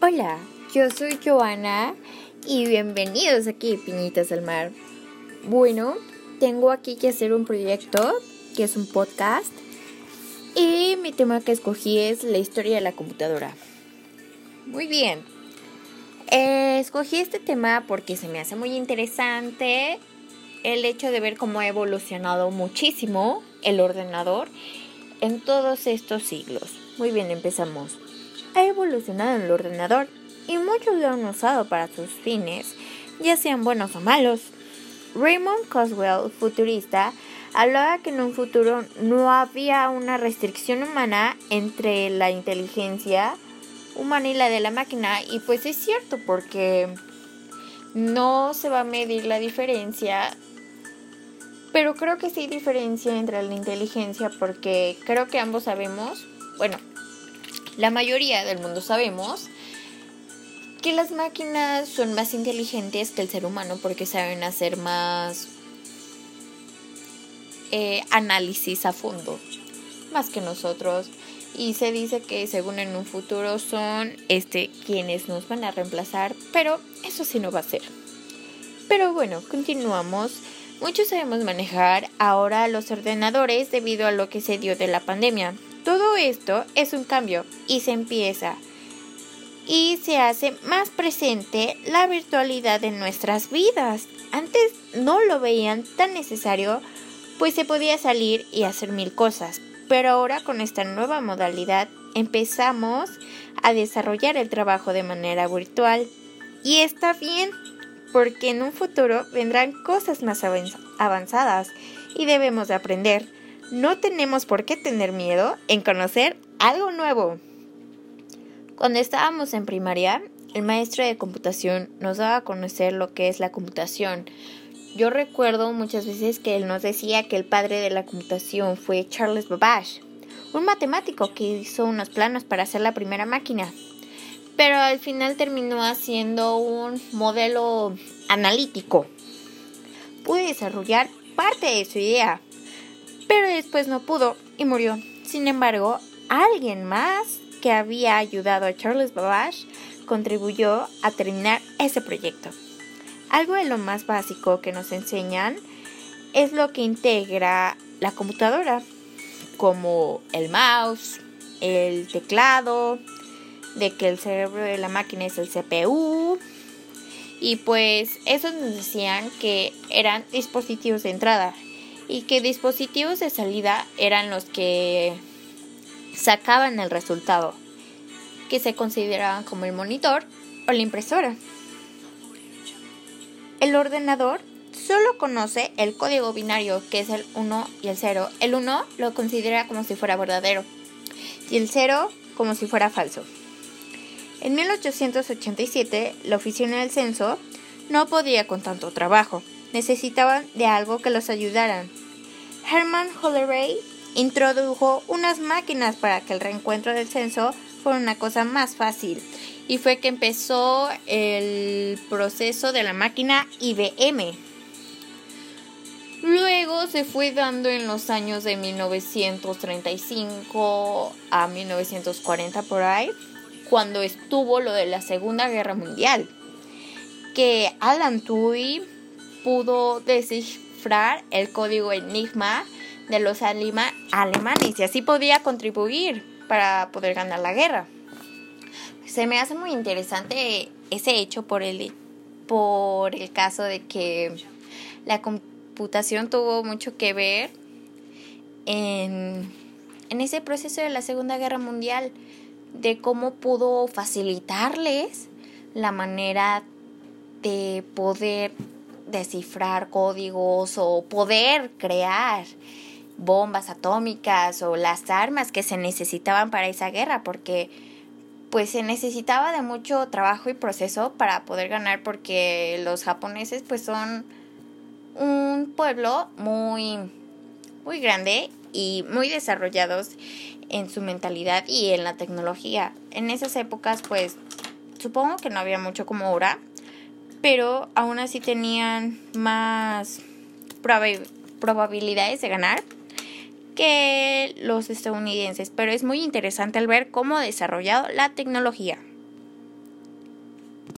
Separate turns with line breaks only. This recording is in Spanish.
Hola, yo soy Joana y bienvenidos aquí, Piñitas del Mar. Bueno, tengo aquí que hacer un proyecto que es un podcast y mi tema que escogí es la historia de la computadora. Muy bien, eh, escogí este tema porque se me hace muy interesante el hecho de ver cómo ha evolucionado muchísimo el ordenador en todos estos siglos. Muy bien, empezamos. Ha evolucionado el ordenador y muchos lo han usado para sus fines, ya sean buenos o malos. Raymond Coswell, futurista, hablaba que en un futuro no había una restricción humana entre la inteligencia humana y la de la máquina y pues es cierto porque no se va a medir la diferencia pero creo que sí hay diferencia entre la inteligencia porque creo que ambos sabemos, bueno, la mayoría del mundo sabemos que las máquinas son más inteligentes que el ser humano porque saben hacer más eh, análisis a fondo, más que nosotros. Y se dice que según en un futuro son este quienes nos van a reemplazar, pero eso sí no va a ser. Pero bueno, continuamos. Muchos sabemos manejar ahora los ordenadores debido a lo que se dio de la pandemia. Todo esto es un cambio y se empieza y se hace más presente la virtualidad en nuestras vidas. Antes no lo veían tan necesario, pues se podía salir y hacer mil cosas. Pero ahora con esta nueva modalidad empezamos a desarrollar el trabajo de manera virtual. Y está bien, porque en un futuro vendrán cosas más avanzadas y debemos de aprender. No tenemos por qué tener miedo en conocer algo nuevo. Cuando estábamos en primaria, el maestro de computación nos daba a conocer lo que es la computación. Yo recuerdo muchas veces que él nos decía que el padre de la computación fue Charles Babbage, un matemático que hizo unos planos para hacer la primera máquina pero al final terminó haciendo un modelo analítico. Pude desarrollar parte de su idea, pero después no pudo y murió. Sin embargo, alguien más que había ayudado a Charles Babbage contribuyó a terminar ese proyecto. Algo de lo más básico que nos enseñan es lo que integra la computadora, como el mouse, el teclado, de que el cerebro de la máquina es el CPU. Y pues esos nos decían que eran dispositivos de entrada y que dispositivos de salida eran los que sacaban el resultado, que se consideraban como el monitor o la impresora. El ordenador solo conoce el código binario, que es el 1 y el 0. El 1 lo considera como si fuera verdadero y el 0 como si fuera falso. En 1887, la oficina del censo no podía con tanto trabajo. Necesitaban de algo que los ayudaran. Herman Holleray introdujo unas máquinas para que el reencuentro del censo fuera una cosa más fácil. Y fue que empezó el proceso de la máquina IBM. Luego se fue dando en los años de 1935 a 1940 por ahí cuando estuvo lo de la Segunda Guerra Mundial, que Alan Turing pudo el código Enigma de los alemanes y así podía contribuir para poder ganar la guerra. Se me hace muy interesante ese hecho por el, por el caso de que la computación tuvo mucho que ver en, en ese proceso de la Segunda Guerra Mundial de cómo pudo facilitarles la manera de poder descifrar códigos o poder crear bombas atómicas o las armas que se necesitaban para esa guerra porque pues se necesitaba de mucho trabajo y proceso para poder ganar porque los japoneses pues son un pueblo muy muy grande y muy desarrollados en su mentalidad y en la tecnología. En esas épocas, pues, supongo que no había mucho como ahora, pero aún así tenían más probabilidades de ganar que los estadounidenses. Pero es muy interesante el ver cómo ha desarrollado la tecnología.